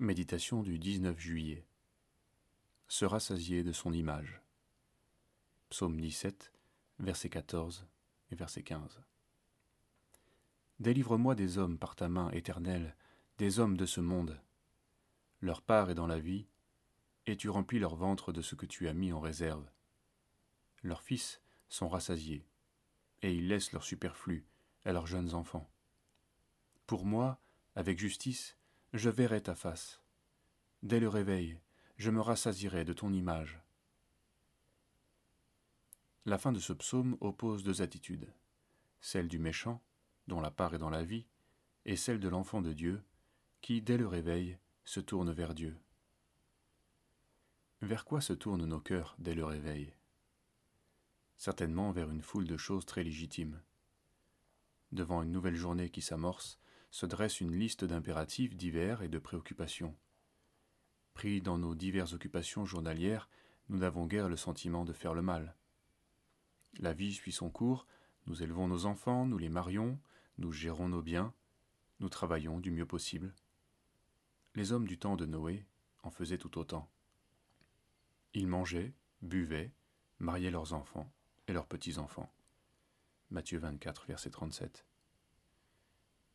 Méditation du 19 juillet. Se rassasier de son image. Psaume 17, verset 14 et verset 15. Délivre-moi des hommes par ta main éternelle, des hommes de ce monde. Leur part est dans la vie, et tu remplis leur ventre de ce que tu as mis en réserve. Leurs fils sont rassasiés, et ils laissent leur superflu à leurs jeunes enfants. Pour moi, avec justice, je verrai ta face. Dès le réveil, je me rassasirai de ton image. La fin de ce psaume oppose deux attitudes, celle du méchant, dont la part est dans la vie, et celle de l'enfant de Dieu, qui, dès le réveil, se tourne vers Dieu. Vers quoi se tournent nos cœurs dès le réveil? Certainement vers une foule de choses très légitimes. Devant une nouvelle journée qui s'amorce, se dresse une liste d'impératifs divers et de préoccupations. Pris dans nos diverses occupations journalières, nous n'avons guère le sentiment de faire le mal. La vie suit son cours, nous élevons nos enfants, nous les marions, nous gérons nos biens, nous travaillons du mieux possible. Les hommes du temps de Noé en faisaient tout autant. Ils mangeaient, buvaient, mariaient leurs enfants et leurs petits-enfants. Matthieu 24, verset 37.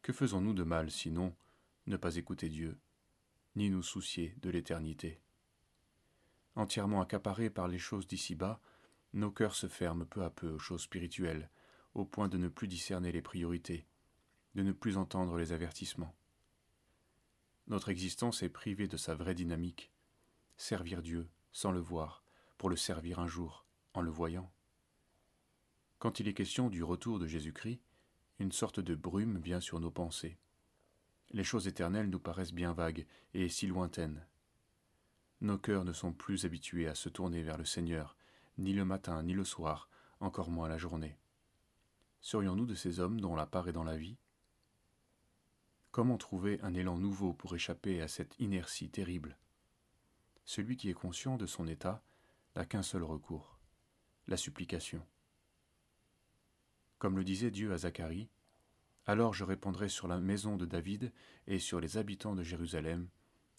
Que faisons-nous de mal sinon ne pas écouter Dieu, ni nous soucier de l'éternité? Entièrement accaparés par les choses d'ici-bas, nos cœurs se ferment peu à peu aux choses spirituelles, au point de ne plus discerner les priorités, de ne plus entendre les avertissements. Notre existence est privée de sa vraie dynamique, servir Dieu sans le voir, pour le servir un jour en le voyant. Quand il est question du retour de Jésus-Christ, une sorte de brume vient sur nos pensées. Les choses éternelles nous paraissent bien vagues et si lointaines. Nos cœurs ne sont plus habitués à se tourner vers le Seigneur, ni le matin, ni le soir, encore moins la journée. Serions-nous de ces hommes dont la part est dans la vie? Comment trouver un élan nouveau pour échapper à cette inertie terrible? Celui qui est conscient de son état n'a qu'un seul recours, la supplication. Comme le disait Dieu à Zacharie, alors je répandrai sur la maison de David et sur les habitants de Jérusalem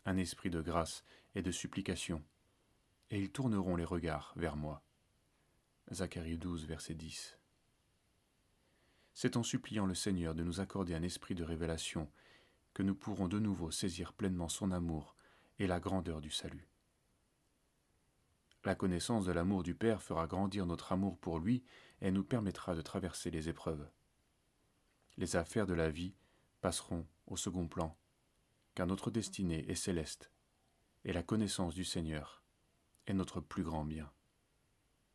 un esprit de grâce et de supplication, et ils tourneront les regards vers moi. Zacharie 12, verset 10. C'est en suppliant le Seigneur de nous accorder un esprit de révélation que nous pourrons de nouveau saisir pleinement son amour et la grandeur du salut. La connaissance de l'amour du Père fera grandir notre amour pour lui et nous permettra de traverser les épreuves. Les affaires de la vie passeront au second plan, car notre destinée est céleste, et la connaissance du Seigneur est notre plus grand bien.